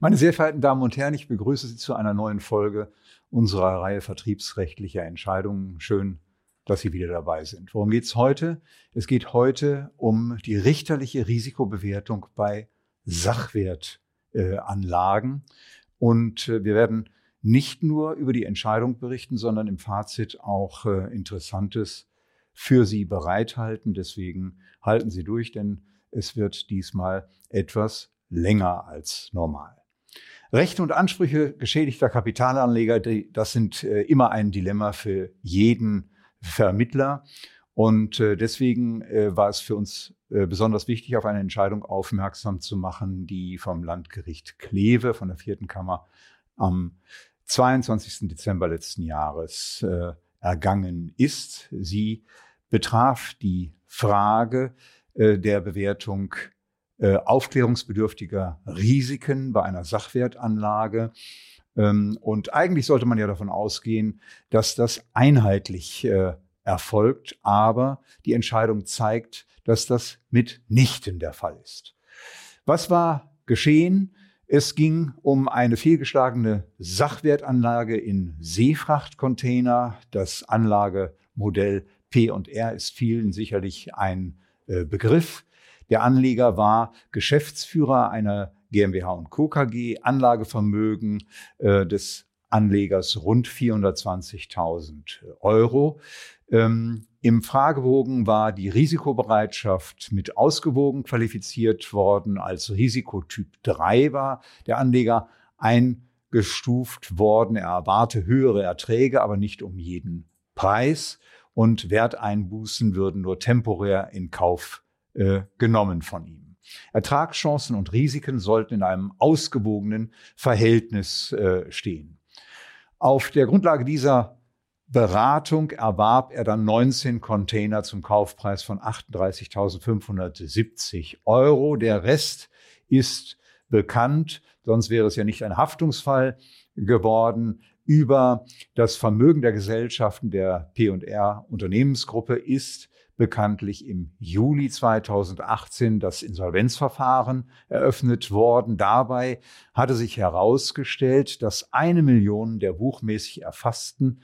Meine sehr verehrten Damen und Herren, ich begrüße Sie zu einer neuen Folge unserer Reihe vertriebsrechtlicher Entscheidungen. Schön, dass Sie wieder dabei sind. Worum geht es heute? Es geht heute um die richterliche Risikobewertung bei Sachwertanlagen. Und äh, wir werden nicht nur über die Entscheidung berichten, sondern im Fazit auch äh, Interessantes für Sie bereithalten. Deswegen halten Sie durch, denn es wird diesmal etwas länger als normal. Rechte und Ansprüche geschädigter Kapitalanleger, das sind äh, immer ein Dilemma für jeden Vermittler. Und äh, deswegen äh, war es für uns besonders wichtig, auf eine Entscheidung aufmerksam zu machen, die vom Landgericht Kleve von der vierten Kammer am 22. Dezember letzten Jahres ergangen ist. Sie betraf die Frage der Bewertung äh, aufklärungsbedürftiger Risiken bei einer Sachwertanlage. Ähm, und eigentlich sollte man ja davon ausgehen, dass das einheitlich äh, erfolgt, aber die Entscheidung zeigt, dass das mitnichten der Fall ist. Was war geschehen? Es ging um eine fehlgeschlagene Sachwertanlage in Seefrachtcontainer. Das Anlagemodell P&R ist vielen sicherlich ein äh, Begriff. Der Anleger war Geschäftsführer einer GmbH und Co. KG, Anlagevermögen äh, des Anlegers rund 420.000 Euro. Ähm, Im Fragebogen war die Risikobereitschaft mit ausgewogen qualifiziert worden. Als Risikotyp 3 war der Anleger eingestuft worden. Er erwarte höhere Erträge, aber nicht um jeden Preis. Und Werteinbußen würden nur temporär in Kauf äh, genommen von ihm. Ertragschancen und Risiken sollten in einem ausgewogenen Verhältnis äh, stehen. Auf der Grundlage dieser Beratung erwarb er dann 19 Container zum Kaufpreis von 38.570 Euro. Der Rest ist bekannt, sonst wäre es ja nicht ein Haftungsfall geworden. Über das Vermögen der Gesellschaften der P&R Unternehmensgruppe ist bekanntlich im Juli 2018 das Insolvenzverfahren eröffnet worden. Dabei hatte sich herausgestellt, dass eine Million der buchmäßig erfassten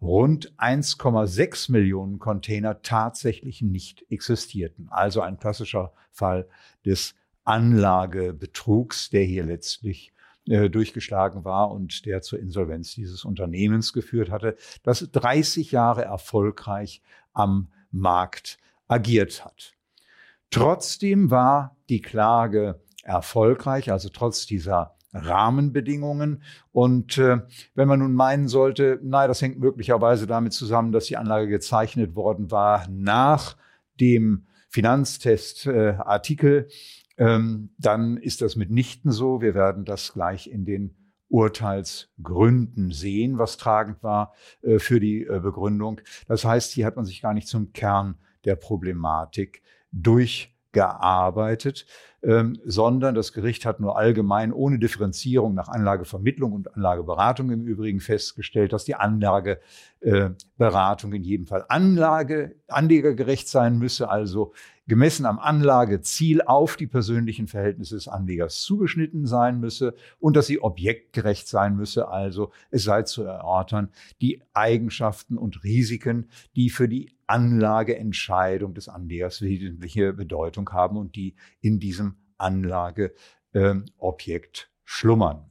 rund 1,6 Millionen Container tatsächlich nicht existierten. Also ein klassischer Fall des Anlagebetrugs, der hier letztlich äh, durchgeschlagen war und der zur Insolvenz dieses Unternehmens geführt hatte, das 30 Jahre erfolgreich am Markt agiert hat. Trotzdem war die Klage erfolgreich, also trotz dieser Rahmenbedingungen. Und äh, wenn man nun meinen sollte, nein, das hängt möglicherweise damit zusammen, dass die Anlage gezeichnet worden war nach dem Finanztest-Artikel, äh, ähm, dann ist das mitnichten so. Wir werden das gleich in den Urteilsgründen sehen, was tragend war äh, für die äh, Begründung. Das heißt, hier hat man sich gar nicht zum Kern der Problematik durchgearbeitet, ähm, sondern das Gericht hat nur allgemein ohne Differenzierung nach Anlagevermittlung und Anlageberatung im Übrigen festgestellt, dass die Anlageberatung äh, in jedem Fall Anlage, anlegergerecht sein müsse, also gemessen am Anlageziel auf die persönlichen Verhältnisse des Anlegers zugeschnitten sein müsse und dass sie objektgerecht sein müsse, also es sei zu erörtern, die Eigenschaften und Risiken, die für die Anlageentscheidung des Anlegers wesentliche Bedeutung haben und die in diesem Anlageobjekt äh, schlummern.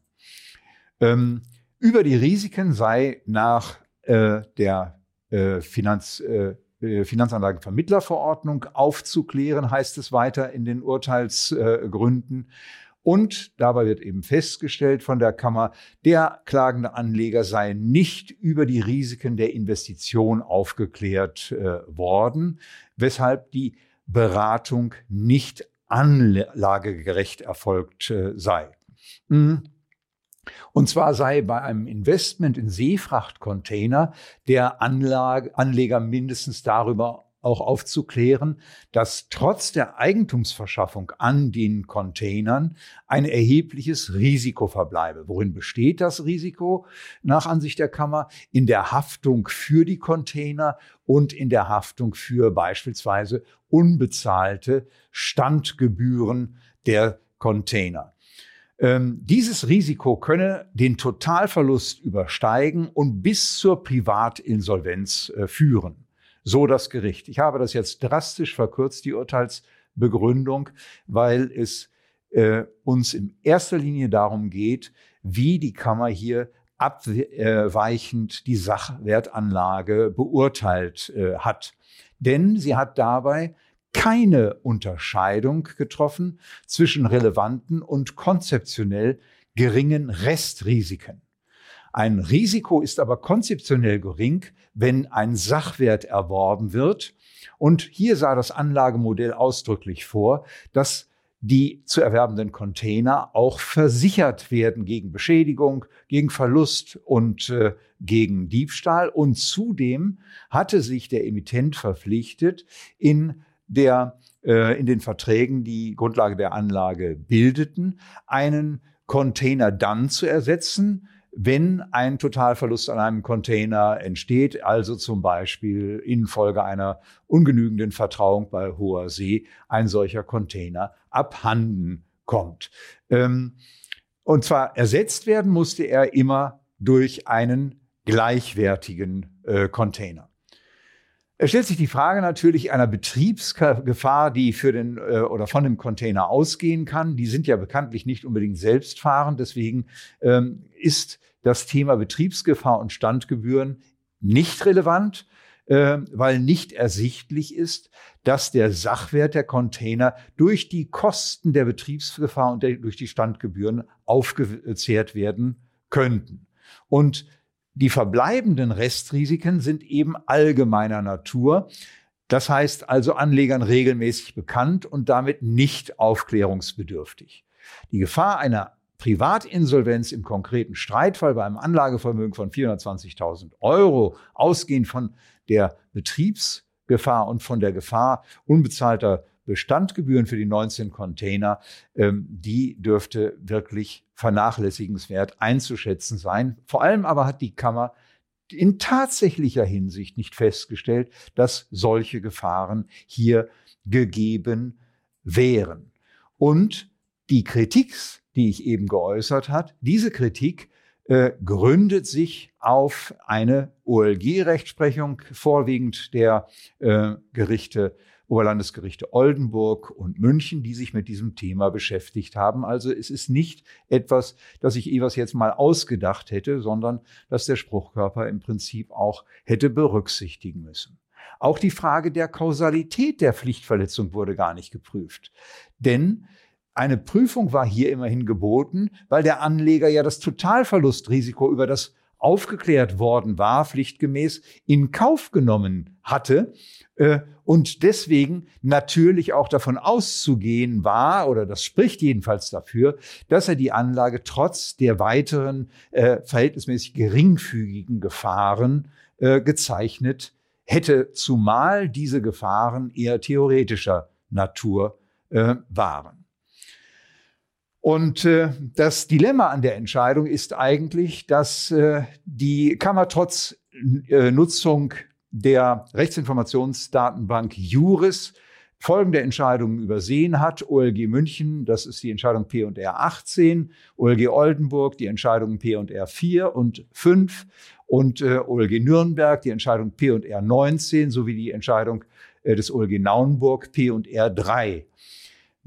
Ähm, über die Risiken sei nach äh, der äh, Finanz, äh, Finanzanlagenvermittlerverordnung aufzuklären, heißt es weiter in den Urteilsgründen. Und dabei wird eben festgestellt von der Kammer, der klagende Anleger sei nicht über die Risiken der Investition aufgeklärt äh, worden, weshalb die Beratung nicht anlagegerecht erfolgt äh, sei. Mhm. Und zwar sei bei einem Investment in Seefrachtcontainer der Anlage, Anleger mindestens darüber auch aufzuklären, dass trotz der Eigentumsverschaffung an den Containern ein erhebliches Risiko verbleibe. Worin besteht das Risiko nach Ansicht der Kammer? In der Haftung für die Container und in der Haftung für beispielsweise unbezahlte Standgebühren der Container. Ähm, dieses Risiko könne den Totalverlust übersteigen und bis zur Privatinsolvenz äh, führen. So das Gericht. Ich habe das jetzt drastisch verkürzt, die Urteilsbegründung, weil es äh, uns in erster Linie darum geht, wie die Kammer hier abweichend die Sachwertanlage beurteilt äh, hat. Denn sie hat dabei keine Unterscheidung getroffen zwischen relevanten und konzeptionell geringen Restrisiken. Ein Risiko ist aber konzeptionell gering, wenn ein Sachwert erworben wird. Und hier sah das Anlagemodell ausdrücklich vor, dass die zu erwerbenden Container auch versichert werden gegen Beschädigung, gegen Verlust und äh, gegen Diebstahl. Und zudem hatte sich der Emittent verpflichtet, in der äh, in den Verträgen, die Grundlage der Anlage bildeten, einen Container dann zu ersetzen, wenn ein Totalverlust an einem Container entsteht, also zum Beispiel infolge einer ungenügenden Vertrauung bei hoher See ein solcher Container abhanden kommt. Ähm, und zwar ersetzt werden musste er immer durch einen gleichwertigen äh, Container. Es stellt sich die Frage natürlich einer Betriebsgefahr, die für den äh, oder von dem Container ausgehen kann. Die sind ja bekanntlich nicht unbedingt selbstfahrend. Deswegen ähm, ist das Thema Betriebsgefahr und Standgebühren nicht relevant, äh, weil nicht ersichtlich ist, dass der Sachwert der Container durch die Kosten der Betriebsgefahr und der, durch die Standgebühren aufgezehrt werden könnten. Und die verbleibenden Restrisiken sind eben allgemeiner Natur. Das heißt also Anlegern regelmäßig bekannt und damit nicht aufklärungsbedürftig. Die Gefahr einer Privatinsolvenz im konkreten Streitfall bei einem Anlagevermögen von 420.000 Euro, ausgehend von der Betriebsgefahr und von der Gefahr unbezahlter Bestandgebühren für die 19 Container, ähm, die dürfte wirklich vernachlässigenswert einzuschätzen sein. Vor allem aber hat die Kammer in tatsächlicher Hinsicht nicht festgestellt, dass solche Gefahren hier gegeben wären. Und die Kritik, die ich eben geäußert hat, diese Kritik äh, gründet sich auf eine OLG-Rechtsprechung, vorwiegend der äh, Gerichte Oberlandesgerichte Oldenburg und München, die sich mit diesem Thema beschäftigt haben. Also es ist nicht etwas, das ich Evers jetzt mal ausgedacht hätte, sondern dass der Spruchkörper im Prinzip auch hätte berücksichtigen müssen. Auch die Frage der Kausalität der Pflichtverletzung wurde gar nicht geprüft. Denn eine Prüfung war hier immerhin geboten, weil der Anleger ja das Totalverlustrisiko über das aufgeklärt worden war, pflichtgemäß in Kauf genommen hatte äh, und deswegen natürlich auch davon auszugehen war, oder das spricht jedenfalls dafür, dass er die Anlage trotz der weiteren äh, verhältnismäßig geringfügigen Gefahren äh, gezeichnet hätte, zumal diese Gefahren eher theoretischer Natur äh, waren. Und äh, das Dilemma an der Entscheidung ist eigentlich, dass äh, die Kammer trotz äh, Nutzung der Rechtsinformationsdatenbank Juris folgende Entscheidungen übersehen hat. OLG München, das ist die Entscheidung P und R 18, OLG Oldenburg, die Entscheidungen P und R 4 und 5 und äh, OLG Nürnberg, die Entscheidung P und R 19 sowie die Entscheidung äh, des OLG Naunburg P und R 3.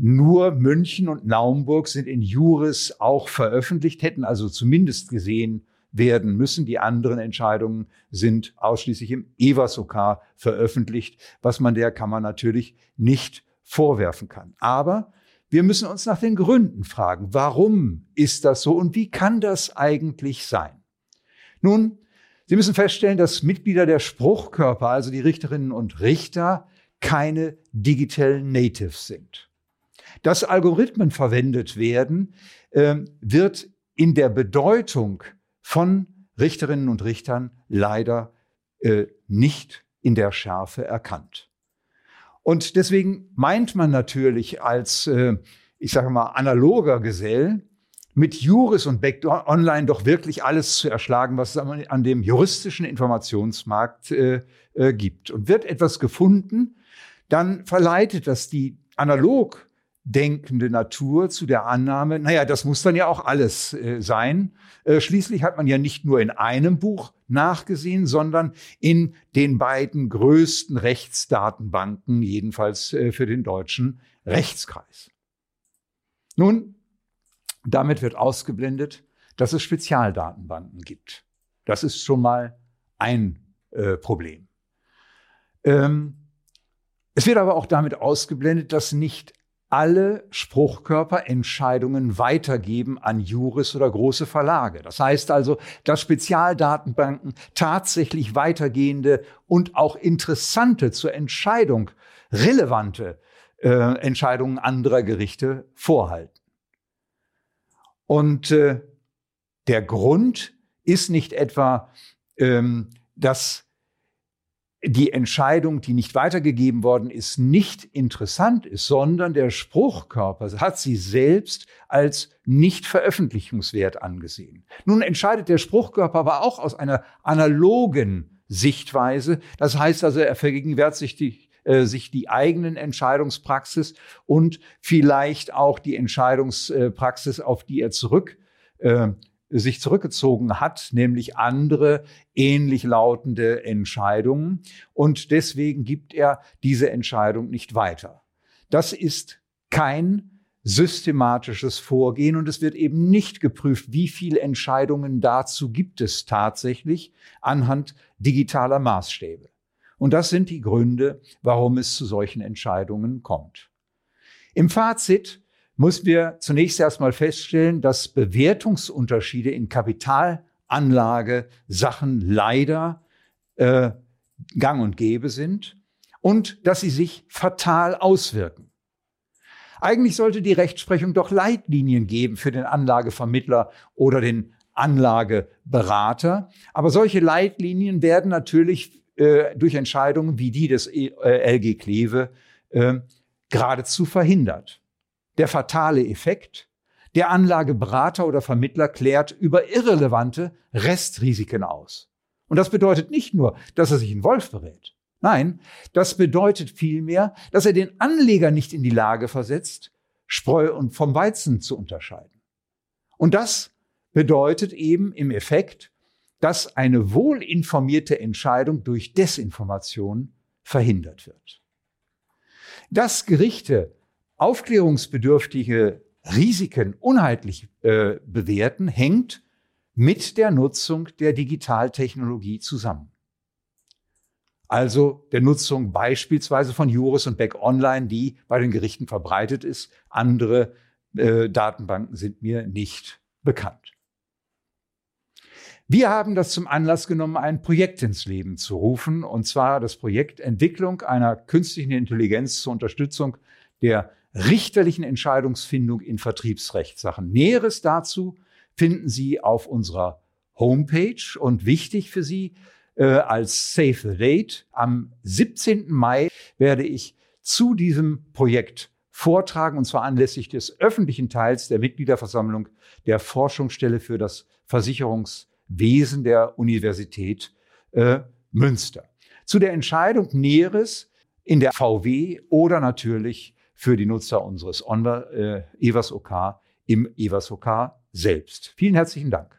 Nur München und Naumburg sind in Juris auch veröffentlicht, hätten also zumindest gesehen werden müssen. Die anderen Entscheidungen sind ausschließlich im EWASOK veröffentlicht, was man der Kammer natürlich nicht vorwerfen kann. Aber wir müssen uns nach den Gründen fragen. Warum ist das so und wie kann das eigentlich sein? Nun, Sie müssen feststellen, dass Mitglieder der Spruchkörper, also die Richterinnen und Richter, keine Digital Natives sind. Dass Algorithmen verwendet werden, äh, wird in der Bedeutung von Richterinnen und Richtern leider äh, nicht in der Schärfe erkannt. Und deswegen meint man natürlich als, äh, ich sage mal, analoger Gesell, mit Juris und Backdoor Online doch wirklich alles zu erschlagen, was es an dem juristischen Informationsmarkt äh, äh, gibt. Und wird etwas gefunden, dann verleitet das die analog denkende Natur zu der Annahme, naja, das muss dann ja auch alles äh, sein. Äh, schließlich hat man ja nicht nur in einem Buch nachgesehen, sondern in den beiden größten Rechtsdatenbanken, jedenfalls äh, für den deutschen Rechtskreis. Nun, damit wird ausgeblendet, dass es Spezialdatenbanken gibt. Das ist schon mal ein äh, Problem. Ähm, es wird aber auch damit ausgeblendet, dass nicht alle Spruchkörper Entscheidungen weitergeben an Juris oder große Verlage. Das heißt also, dass Spezialdatenbanken tatsächlich weitergehende und auch interessante zur Entscheidung relevante äh, Entscheidungen anderer Gerichte vorhalten. Und äh, der Grund ist nicht etwa, ähm, dass die Entscheidung, die nicht weitergegeben worden ist, nicht interessant ist, sondern der Spruchkörper hat sie selbst als nicht veröffentlichungswert angesehen. Nun entscheidet der Spruchkörper aber auch aus einer analogen Sichtweise. Das heißt also, er vergegenwärtigt die, äh, sich die eigenen Entscheidungspraxis und vielleicht auch die Entscheidungspraxis, auf die er zurück äh, sich zurückgezogen hat, nämlich andere ähnlich lautende Entscheidungen. Und deswegen gibt er diese Entscheidung nicht weiter. Das ist kein systematisches Vorgehen und es wird eben nicht geprüft, wie viele Entscheidungen dazu gibt es tatsächlich anhand digitaler Maßstäbe. Und das sind die Gründe, warum es zu solchen Entscheidungen kommt. Im Fazit muss wir zunächst erstmal feststellen, dass Bewertungsunterschiede in Kapitalanlage Sachen leider äh, gang und gäbe sind und dass sie sich fatal auswirken. Eigentlich sollte die Rechtsprechung doch Leitlinien geben für den Anlagevermittler oder den Anlageberater. Aber solche Leitlinien werden natürlich äh, durch Entscheidungen wie die des äh, LG Kleve äh, geradezu verhindert der fatale Effekt, der Anlageberater oder Vermittler klärt über irrelevante Restrisiken aus. Und das bedeutet nicht nur, dass er sich in Wolf berät. Nein, das bedeutet vielmehr, dass er den Anleger nicht in die Lage versetzt, Spreu und vom Weizen zu unterscheiden. Und das bedeutet eben im Effekt, dass eine wohlinformierte Entscheidung durch Desinformation verhindert wird. Dass Gerichte aufklärungsbedürftige Risiken unheitlich äh, bewerten, hängt mit der Nutzung der Digitaltechnologie zusammen. Also der Nutzung beispielsweise von Juris und Beck Online, die bei den Gerichten verbreitet ist. Andere äh, Datenbanken sind mir nicht bekannt. Wir haben das zum Anlass genommen, ein Projekt ins Leben zu rufen, und zwar das Projekt Entwicklung einer künstlichen Intelligenz zur Unterstützung der richterlichen Entscheidungsfindung in Vertriebsrechtssachen. Näheres dazu finden Sie auf unserer Homepage und wichtig für Sie äh, als Save the Date. Am 17. Mai werde ich zu diesem Projekt vortragen und zwar anlässlich des öffentlichen Teils der Mitgliederversammlung der Forschungsstelle für das Versicherungswesen der Universität äh, Münster. Zu der Entscheidung Näheres in der VW oder natürlich für die Nutzer unseres Onver, äh, Evas OK im Evas OK selbst. Vielen herzlichen Dank.